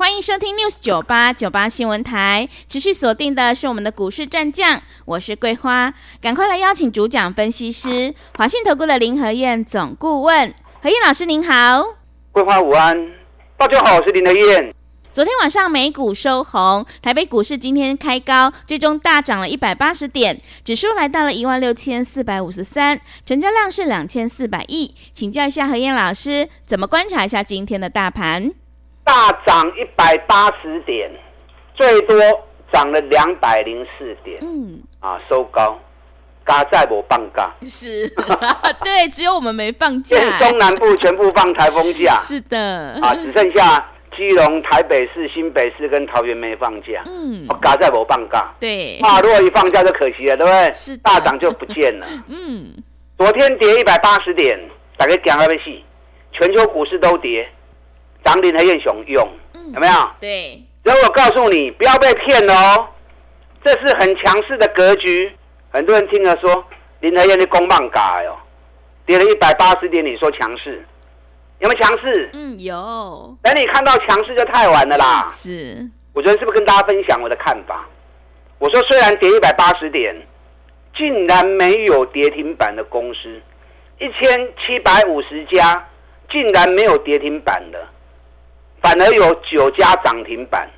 欢迎收听 News 九八九八新闻台，持续锁定的是我们的股市战将，我是桂花，赶快来邀请主讲分析师华信投顾的林和燕总顾问，何燕老师您好，桂花午安，大家好，我是林和燕。昨天晚上美股收红，台北股市今天开高，最终大涨了一百八十点，指数来到了一万六千四百五十三，成交量是两千四百亿，请教一下何燕老师，怎么观察一下今天的大盘？大涨一百八十点，最多涨了两百零四点。嗯，啊，收高，嘎在我放假。是，对，只有我们没放假。中南部全部放台风假。是的。啊，只剩下基隆、台北市、新北市跟桃园没放假。嗯，嘎在我放假。对。啊，如果一放假就可惜了，对不对？是。大涨就不见了。嗯。昨天跌一百八十点，大概讲了没戏？全球股市都跌。涨林和燕雄用，有没有？对。然后我告诉你，不要被骗了哦，这是很强势的格局。很多人听了说，林和燕的公棒嘎哟，跌了一百八十点，你说强势，有没有强势？嗯，有。等你看到强势就太晚了啦。是。我昨天是不是跟大家分享我的看法？我说虽然跌一百八十点，竟然没有跌停板的公司，一千七百五十家，竟然没有跌停板的。反而有九家涨停板，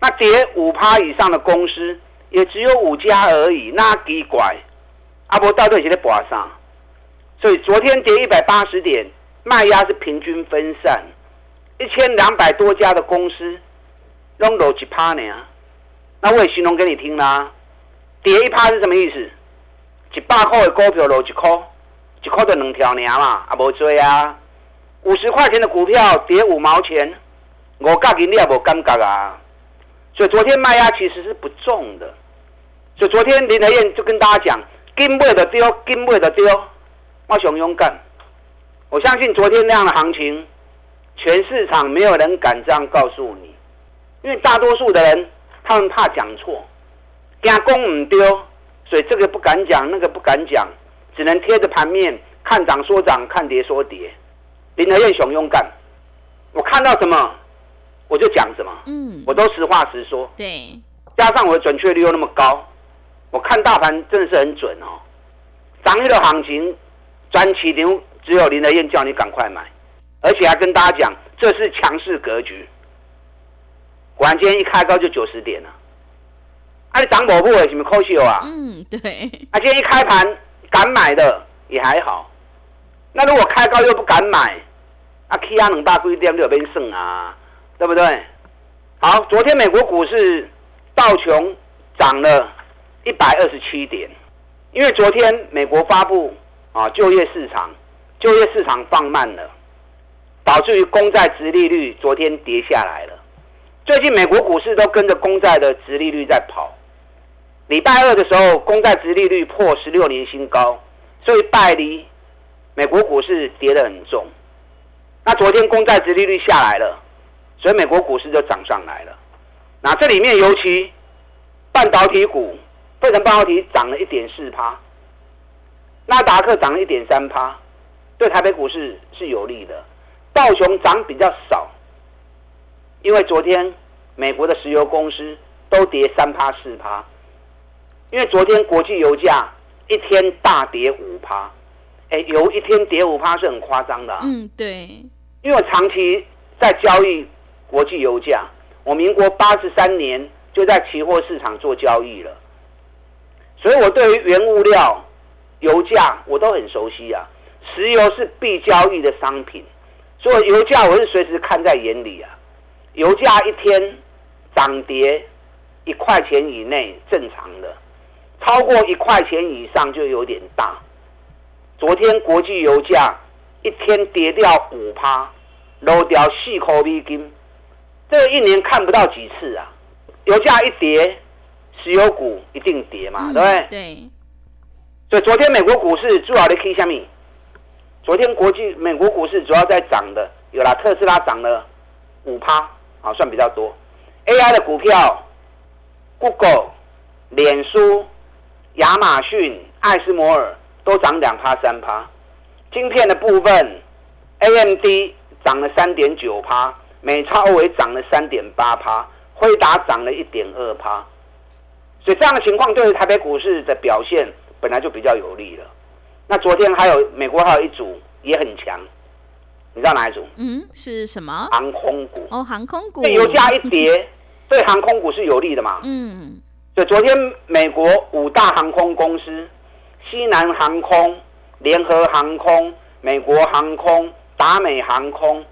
那跌五趴以上的公司也只有五家而已，那奇怪，阿伯到底是在博上？所以昨天跌一百八十点，卖压是平均分散，一千两百多家的公司，拢落一趴呢。那我也形容给你听啦，跌一趴是什么意思？一百块的股票落一块，一块就两条呢嘛，阿伯追啊。五十块钱的股票跌五毛钱，我告诉你也不尴尬啊。所以昨天卖压其实是不重的。所以昨天林德燕就跟大家讲，跟位的丢，跟位的丢，我想勇敢。我相信昨天那样的行情，全市场没有人敢这样告诉你，因为大多数的人他们怕讲错，惊讲唔丢，所以这个不敢讲，那个不敢讲，只能贴着盘面看涨说涨，看跌说跌。林德燕雄勇敢，我看到什么我就讲什么，嗯，我都实话实说，对，加上我的准确率又那么高，我看大盘真的是很准哦。涨一的行情，专起牛，只有林德燕叫你赶快买，而且还跟大家讲这是强势格局。果然今天一开高就九十点了，啊，你涨某部为什么扣秀啊？嗯，对，啊，今天一开盘敢买的也还好，那如果开高又不敢买。啊，K R 能大规定就有变胜啊，对不对？好，昨天美国股市道琼涨了一百二十七点，因为昨天美国发布啊就业市场，就业市场放慢了，导致于公债殖利率昨天跌下来了。最近美国股市都跟着公债的殖利率在跑。礼拜二的时候，公债殖利率破十六年新高，所以拜离美国股市跌得很重。那昨天公债殖利率下来了，所以美国股市就涨上来了。那这里面尤其半导体股，费城半导体涨了一点四趴，纳达克涨了一点三趴，对台北股市是有利的。道琼涨比较少，因为昨天美国的石油公司都跌三趴四趴，因为昨天国际油价一天大跌五趴。哎，油一天跌五趴是很夸张的啊。嗯，对。因为我长期在交易国际油价，我民国八十三年就在期货市场做交易了，所以我对于原物料、油价我都很熟悉啊。石油是必交易的商品，所以油价我是随时看在眼里啊。油价一天涨跌一块钱以内正常的，超过一块钱以上就有点大。昨天国际油价一天跌掉五趴，漏掉四块美金，这个一年看不到几次啊！油价一跌，石油股一定跌嘛，嗯、对不对？对。所以昨天美国股市主要的 K 下面，昨天国际美国股市主要在涨的，有啦，特斯拉涨了五趴，啊，算比较多。AI 的股票，Google、脸书、亚马逊、艾斯摩尔都涨两趴三趴。晶片的部分，AMD 涨了三点九趴，美超微涨了三点八趴，辉达涨了一点二趴。所以这样的情况对于台北股市的表现本来就比较有利了。那昨天还有美国还有一组也很强，你知道哪一组？嗯，是什么？航空股。哦，航空股。对，油价一跌，对航空股是有利的嘛？嗯。所以昨天美国五大航空公司，西南航空。联合航空、美国航空、达美航空、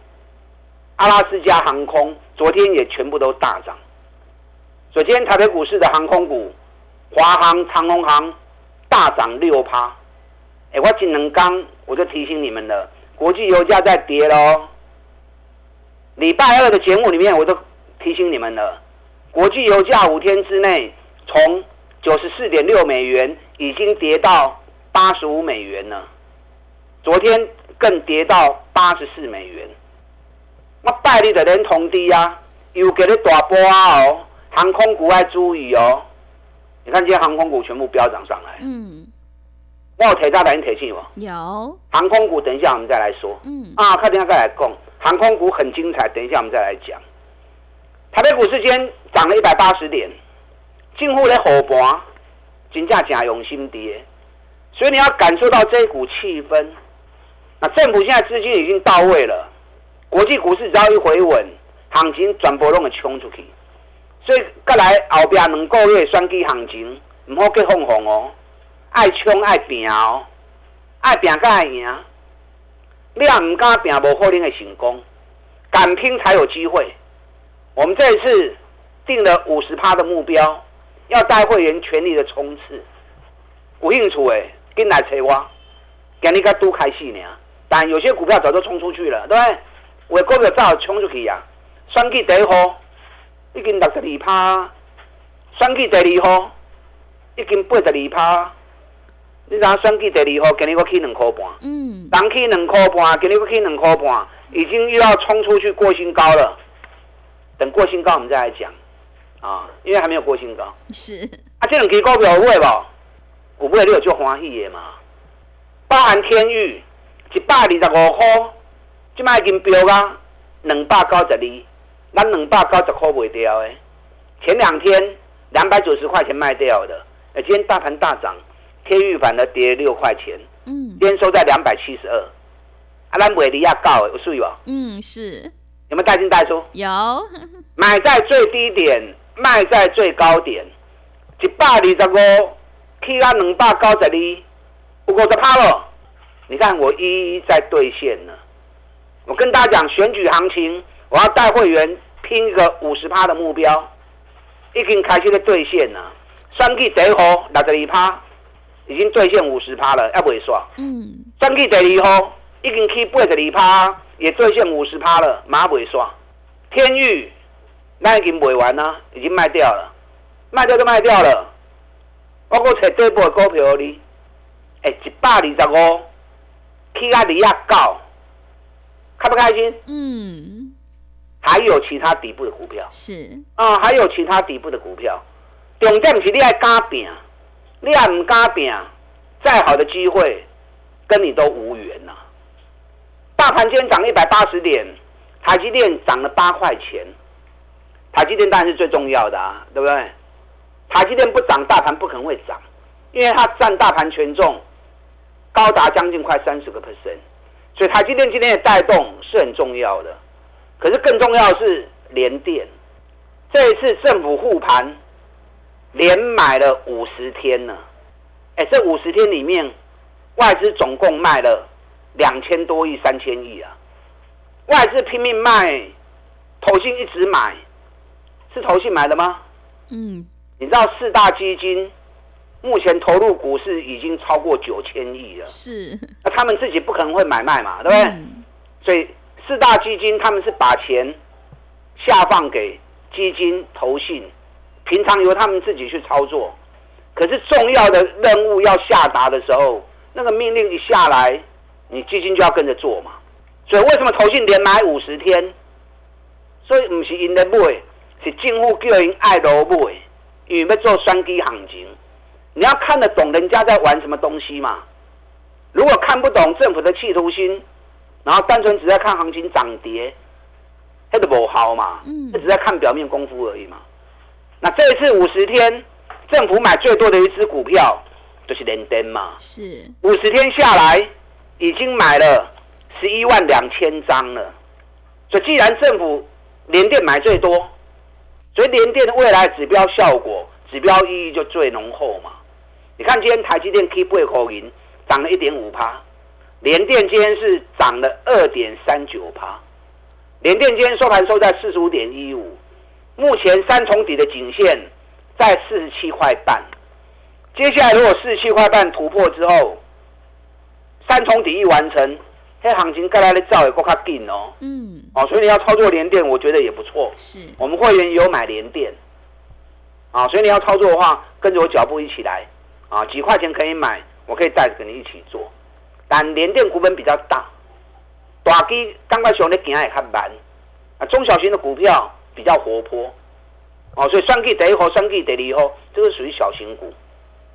阿拉斯加航空，昨天也全部都大涨。首先台北股市的航空股，华航、长荣航大涨六趴。哎，我今能刚我就提醒你们了，国际油价在跌喽。礼拜二的节目里面我都提醒你们了，国际油价五天之内从九十四点六美元已经跌到。八十五美元了，昨天更跌到八十四美元。我拜你的人同低啊，又给你大波啊哦，航空股爱注意哦。你看今天航空股全部飙涨上来。嗯。我有提到哪提醒我？有。航空股等一下我们再来说。嗯。啊，看等下再来讲。航空股很精彩，等一下我们再来讲。台北股市今天涨了一百八十点，近乎的火盘，金价假用心跌。所以你要感受到这股气氛，那政府现在资金已经到位了，国际股市只要一回稳，行情全部拢会冲出去。所以，再来后边两个月选举行情，唔好去放放哦，爱冲爱拼哦，爱拼才会赢。你也唔敢拼，无可能会成功，敢拼才有机会。我们这一次定了五十趴的目标，要带会员全力的冲刺，有兴趣诶。进来找我，今日才拄开始呢。但有些股票早就冲出去了，对不对？我股票早就冲出去呀。选举第一号已经六十二趴，选举第二号已经八十二趴。你知影选举第二号今日我起两块半，嗯，当起两块半，今日我起两块半，已经又要冲出去过新高了。等过新高我们再来讲啊，因为还没有过新高。是啊，这两支股票有买无？有买你有就欢喜的嘛，包含天域一百二十五块，即卖已经飙啊两百九十二，咱两百九十块卖掉的。前两天两百九十块钱卖掉的，今天大盘大涨，天域反而跌六块钱，嗯，今天收在两百七十二，啊，咱卖离亚高的有水无？嗯，是。有没有带进带出？有。买在最低点，卖在最高点，一百二十五。去到两百九十二，不过就怕了。你看我一一在兑现呢。我跟大家讲选举行情，我要带会员拼一个五十趴的目标，已经开始在兑现了。三 G 第一号六十二趴，已经兑现五十趴了，要不会刷。嗯。三 G 第二号已经去八十二趴，也兑现五十趴了，马上不会刷。天钰那已经卖完了，已经卖掉了，卖掉就卖掉了。我搁找底部的股票你，哎，一百二十五，起啊二啊九，开不开心？嗯，还有其他底部的股票是啊，还有其他底部的股票，重点是你爱敢拼，你爱唔敢拼，再好的机会跟你都无缘呐。大盘今天涨一百八十点，台积电涨了八块钱，台积电当然是最重要的啊，对不对？台积电不涨，大盘不可能会涨，因为它占大盘权重高达将近快三十个 percent，所以台积电今天的带动是很重要的。可是更重要的是联电，这一次政府护盘连买了五十天了，哎，这五十天里面外资总共卖了两千多亿、三千亿啊，外资拼命卖，投信一直买，是投信买的吗？嗯。你知道四大基金目前投入股市已经超过九千亿了，是。那他们自己不可能会买卖嘛，对不对？嗯、所以四大基金他们是把钱下放给基金投信，平常由他们自己去操作。可是重要的任务要下达的时候，那个命令一下来，你基金就要跟着做嘛。所以为什么投信连买五十天？所以不是因的买，是政府叫人爱都买，因为要做双击行情。你要看得懂人家在玩什么东西嘛？如果看不懂政府的企图心，然后单纯只在看行情涨跌，那就不好嘛。嗯，只在看表面功夫而已嘛。那这一次五十天，政府买最多的一支股票就是联电嘛。是五十天下来，已经买了十一万两千张了。所以既然政府联电买最多，所以联电的未来指标效果、指标意义就最浓厚嘛。你看今天台积电 keep 口银涨了一点五趴，联电今天是涨了二点三九趴，联电今天收盘收在四十五点一五，目前三重底的颈线在四十七块半，接下来如果四十七块半突破之后，三重底一完成，这行情该来的照也够卡紧哦。嗯，哦，所以你要操作连电，我觉得也不错。是，我们会员有买连电，啊，所以你要操作的话，跟着我脚步一起来，啊，几块钱可以买。我可以带着跟你一起做，但联电股本比较大，大机刚刚熊的行也较慢，啊，中小型的股票比较活泼，哦，所以双 K 第一号、双 K 第二号，这个属于小型股，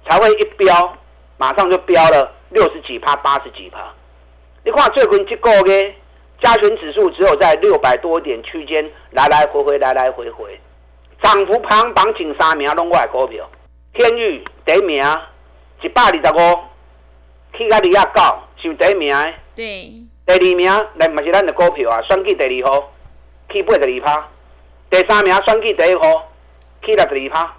才会一飙，马上就飙了六十几趴、八十几趴。你看最近这个月加权指数只有在六百多点区间来来回回、来来回回，涨幅排行榜前三名拢我的股票，天宇第一名。一百二十五，去到二十九，是第一名的。对。第二名，来嘛是咱的股票啊，选举第二号，去八十二趴。第三名选举第一号，去六十二趴。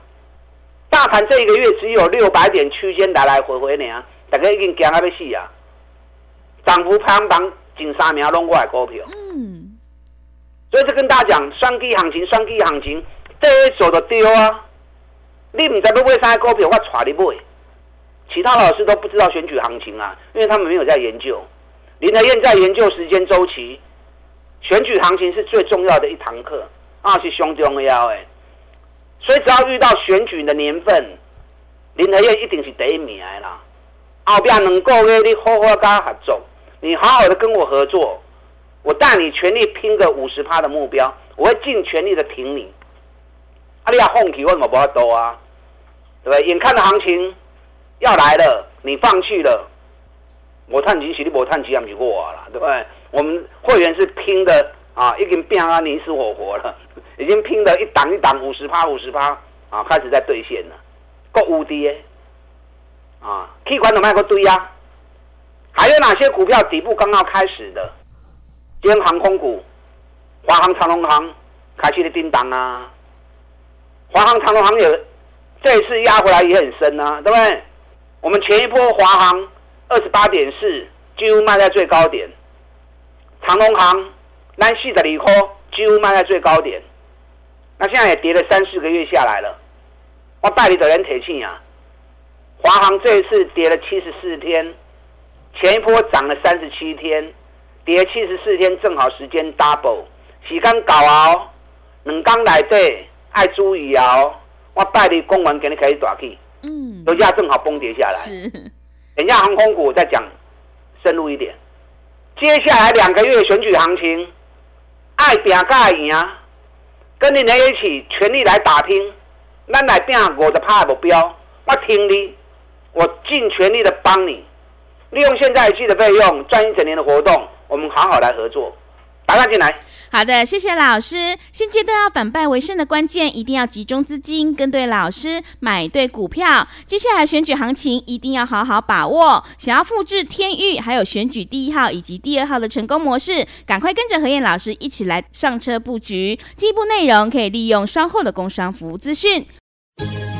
大盘这一个月只有六百点区间来来回回呢，大家已经惊啊要死啊！涨幅排行榜前三名拢我的股票。嗯。所以就跟大家讲，选举行情，选举行情，这一走就丢啊！你唔知要买啥股票，我带你买。其他老师都不知道选举行情啊，因为他们没有在研究。林德燕在研究时间周期，选举行情是最重要的一堂课啊，是相当重要的。所以只要遇到选举的年份，林德燕一定是第一名的啦。后边两个月你好好跟他合作，你好好的跟我合作，我带你全力拼个五十趴的目标，我会尽全力的挺你。啊，你要放弃为什么不要多啊？对不对？眼看的行情。要来了，你放弃了，我探几起，你我探几样就过了，对不对？我们会员是拼的啊，已经变啊，你死我活了，已经拼的一档一档五十趴五十趴啊，开始在兑现了，够无敌啊，可以管怎么样个堆呀？还有哪些股票底部刚刚开始的？今天航空股，华航、长荣航开始的叮当啊，华航、长荣航有这一次压回来也很深啊，对不对？我们前一波华航二十八点四，几乎卖在最高点；长荣航南系的理科几乎卖在最高点。那现在也跌了三四个月下来了。我代理的人铁气啊，华航这一次跌了七十四天，前一波涨了三十七天，跌七十四天正好时间 double，时间搞哦，两刚来对，爱注意哦。我代理公文给你开始打去。嗯，油价正好崩跌下来。是，等一下航空股再讲深入一点。接下来两个月选举行情，爱拼盖赢啊，跟你们一起全力来打拼。咱来拼五十趴目标，我听你，我尽全力的帮你，利用现在一季的费用赚一整年的活动，我们好好来合作。打他进来。好的，谢谢老师。现阶段要反败为胜的关键，一定要集中资金，跟对老师，买对股票。接下来选举行情一定要好好把握。想要复制天域还有选举第一号以及第二号的成功模式，赶快跟着何燕老师一起来上车布局。进一步内容可以利用稍后的工商服务资讯。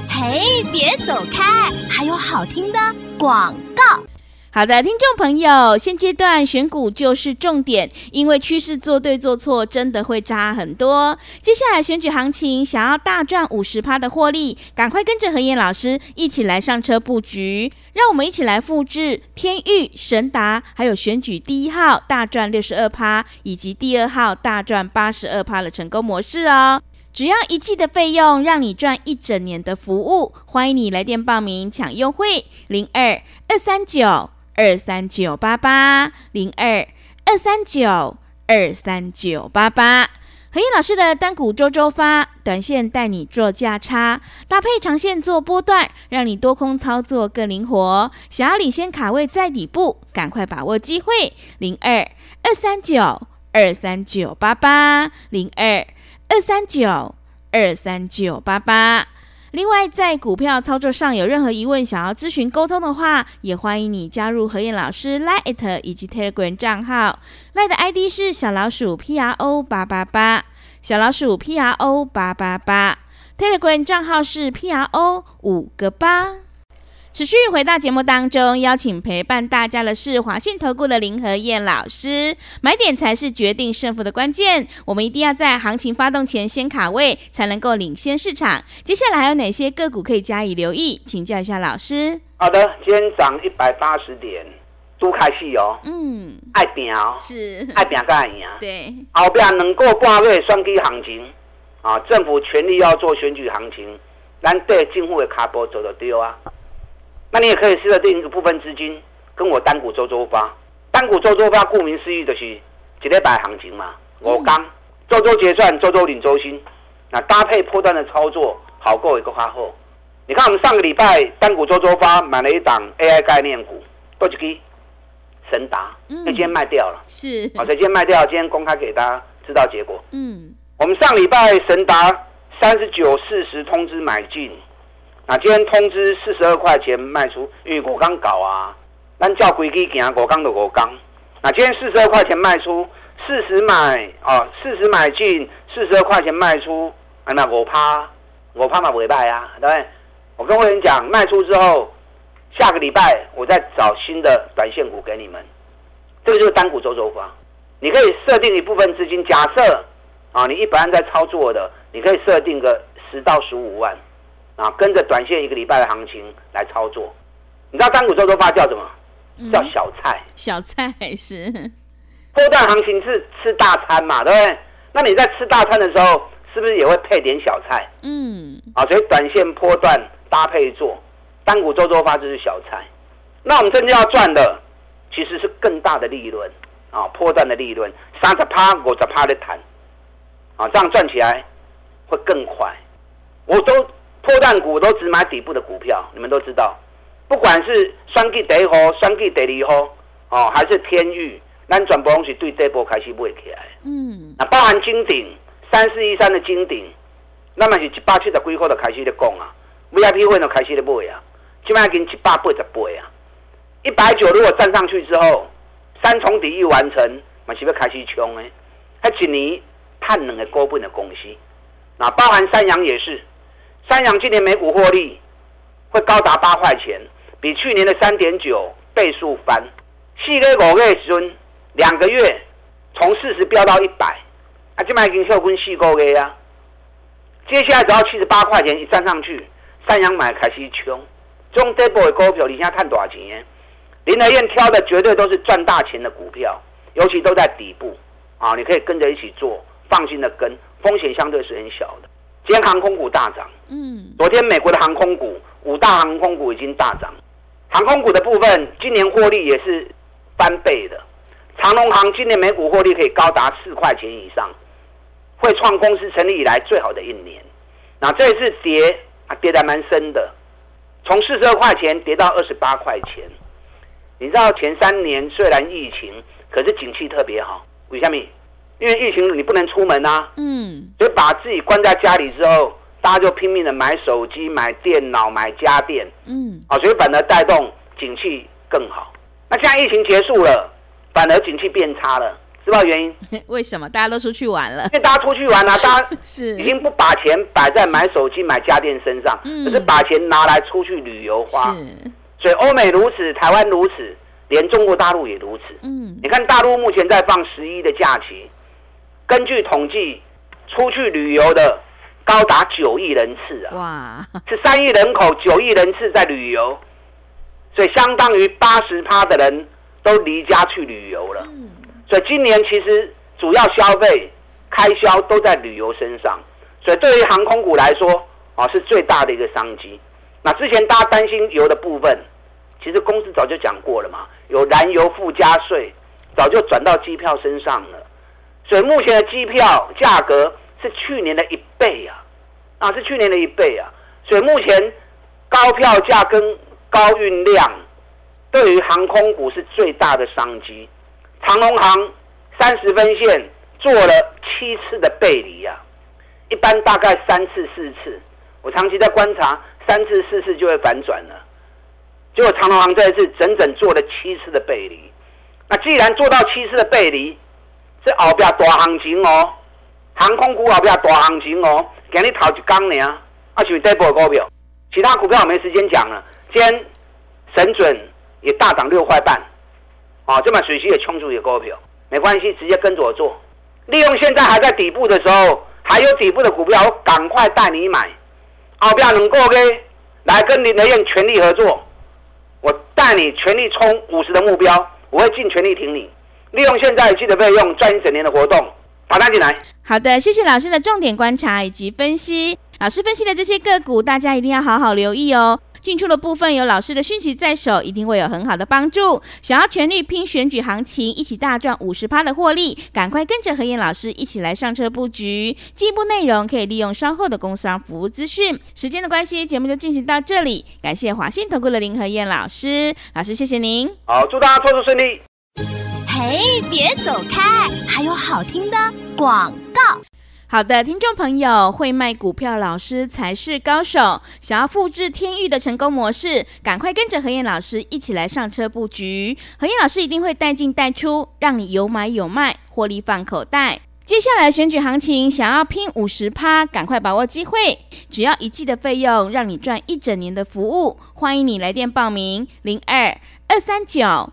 嘿，别走开，还有好听的广告。好的，听众朋友，现阶段选股就是重点，因为趋势做对做错真的会差很多。接下来选举行情，想要大赚五十趴的获利，赶快跟着何燕老师一起来上车布局，让我们一起来复制天钰、神达，还有选举第一号大赚六十二趴，以及第二号大赚八十二趴的成功模式哦。只要一季的费用，让你赚一整年的服务。欢迎你来电报名抢优惠，零二二三九二三九八八，零二二三九二三九八八。何燕老师的单股周周发，短线带你做价差，搭配长线做波段，让你多空操作更灵活。想要领先卡位在底部，赶快把握机会，零二二三九二三九八八，零二。二三九二三九八八。另外，在股票操作上有任何疑问，想要咨询沟通的话，也欢迎你加入何燕老师 Line 以及 Telegram 账号。Line 的 ID 是小老鼠 P R O 八八八，小老鼠 P R O 八八八。Telegram 账号是 P R O 五个八。持续回到节目当中，邀请陪伴大家的是华信投顾的林和燕老师。买点才是决定胜负的关键，我们一定要在行情发动前先卡位，才能够领先市场。接下来还有哪些个股可以加以留意？请教一下老师。好的，今天涨一百八十点，都开戏哦。嗯，爱拼哦，是爱拼才会赢。对，后边能够半个月选举行情啊，政府全力要做选举行情，咱对政府的卡波走得丢啊。那你也可以试着定一个部分资金，跟我单股周周发。单股周周发，顾名思义就是一礼拜行情嘛。我刚周周结算，周周领周薪。那搭配破断的操作，好过一个花后。你看我们上个礼拜单股周周发买了一档 AI 概念股，多几个神达，那今天卖掉了。是，好，今天卖掉，今天公开给大家知道结果。嗯，我们上礼拜神达三十九四十通知买进。那今天通知四十二块钱卖出，因为我刚搞啊，咱叫规矩行，我刚的我刚。那今天四十二块钱卖出，四十买哦，四十买进，四十二块钱卖出，那我怕，我怕嘛不会卖啊，对？我跟会员讲，卖出之后，下个礼拜我再找新的短线股给你们。这个就是单股周周发，你可以设定一部分资金，假设啊，你一般在操作的，你可以设定个十到十五万。啊，跟着短线一个礼拜的行情来操作，你知道单股周周发叫什么？嗯、叫小菜。小菜是波段行情是吃大餐嘛，对不对？那你在吃大餐的时候，是不是也会配点小菜？嗯。啊，所以短线波段搭配做单股周周发就是小菜。那我们真正要赚的，其实是更大的利润啊，波段的利润，三十趴、五十趴的谈，啊，这样赚起来会更快。我都。破蛋股都只买底部的股票，你们都知道，不管是双 G 第一号、双 G 第二号，哦，还是天域，咱全部拢是对这波开始买起来。嗯，那包含金鼎三四一三的金鼎，那么是一百七十几块就开始在讲啊，VIP 会就开始在买啊，起码已经一百八十八啊，一百九如果站上去之后，三重底一完成，嘛是要开始冲诶，还一年探两个股本的公司，那包含三阳也是。三阳今年每股获利会高达八块钱，比去年的三点九倍数翻。四个五月时，两个月从四十飙到一百，啊，这卖已经跳分四个月啊。接下来只要七十八块钱一站上去，三阳买开始冲。中这波的股票，你现在看多少钱？林德燕挑的绝对都是赚大钱的股票，尤其都在底部啊，你可以跟着一起做，放心的跟，风险相对是很小的。今天航空股大涨，嗯，昨天美国的航空股五大航空股已经大涨，航空股的部分今年获利也是翻倍的，长隆航今年每股获利可以高达四块钱以上，会创公司成立以来最好的一年。那这一次跌啊，跌得蛮深的，从四十二块钱跌到二十八块钱。你知道前三年虽然疫情，可是景气特别好，为什么？因为疫情，你不能出门啊，嗯，所以把自己关在家里之后，大家就拼命的买手机、买电脑、买家电，嗯，啊，所以反而带动景气更好。那现在疫情结束了，反而景气变差了，知道原因？为什么？大家都出去玩了，因为大家出去玩啊，大家 是已经不把钱摆在买手机、买家电身上，嗯，可是把钱拿来出去旅游花。是，所以欧美如此，台湾如此，连中国大陆也如此。嗯，你看大陆目前在放十一的假期。根据统计，出去旅游的高达九亿人次啊！哇，是三亿人口，九亿人次在旅游，所以相当于八十趴的人都离家去旅游了。所以今年其实主要消费开销都在旅游身上，所以对于航空股来说啊，是最大的一个商机。那之前大家担心油的部分，其实公司早就讲过了嘛，有燃油附加税，早就转到机票身上了。所以目前的机票价格是去年的一倍啊，啊是去年的一倍啊。所以目前高票价跟高运量，对于航空股是最大的商机。长龙航三十分线做了七次的背离啊，一般大概三次四次，我长期在观察。三次四次就会反转了，结果长龙航这一次整整做了七次的背离。那既然做到七次的背离，这后边大行情哦，航空股后边大行情哦，给你讨一缸呢啊，啊是这波股票，其他股票我没时间讲了。今天神准也大涨六块半，啊，这么水西也冲出一个股票，没关系，直接跟着我做，利用现在还在底部的时候，还有底部的股票，我赶快带你买。后边能够给来跟林德燕全力合作，我带你全力冲五十的目标，我会尽全力挺你。利用现在记得费用赚一整年的活动，把它进来。好的，谢谢老师的重点观察以及分析。老师分析的这些个股，大家一定要好好留意哦。进出的部分有老师的讯息在手，一定会有很好的帮助。想要全力拼选举行情，一起大赚五十趴的获利，赶快跟着何燕老师一起来上车布局。进一步内容可以利用稍后的工商服务资讯。时间的关系，节目就进行到这里。感谢华信投顾的林何燕老师，老师谢谢您。好，祝大家操作顺利。嘿，别走开，还有好听的广告。好的，听众朋友，会卖股票老师才是高手。想要复制天域的成功模式，赶快跟着何燕老师一起来上车布局。何燕老师一定会带进带出，让你有买有卖，获利放口袋。接下来选举行情，想要拼五十趴，赶快把握机会。只要一季的费用，让你赚一整年的服务。欢迎你来电报名：零二二三九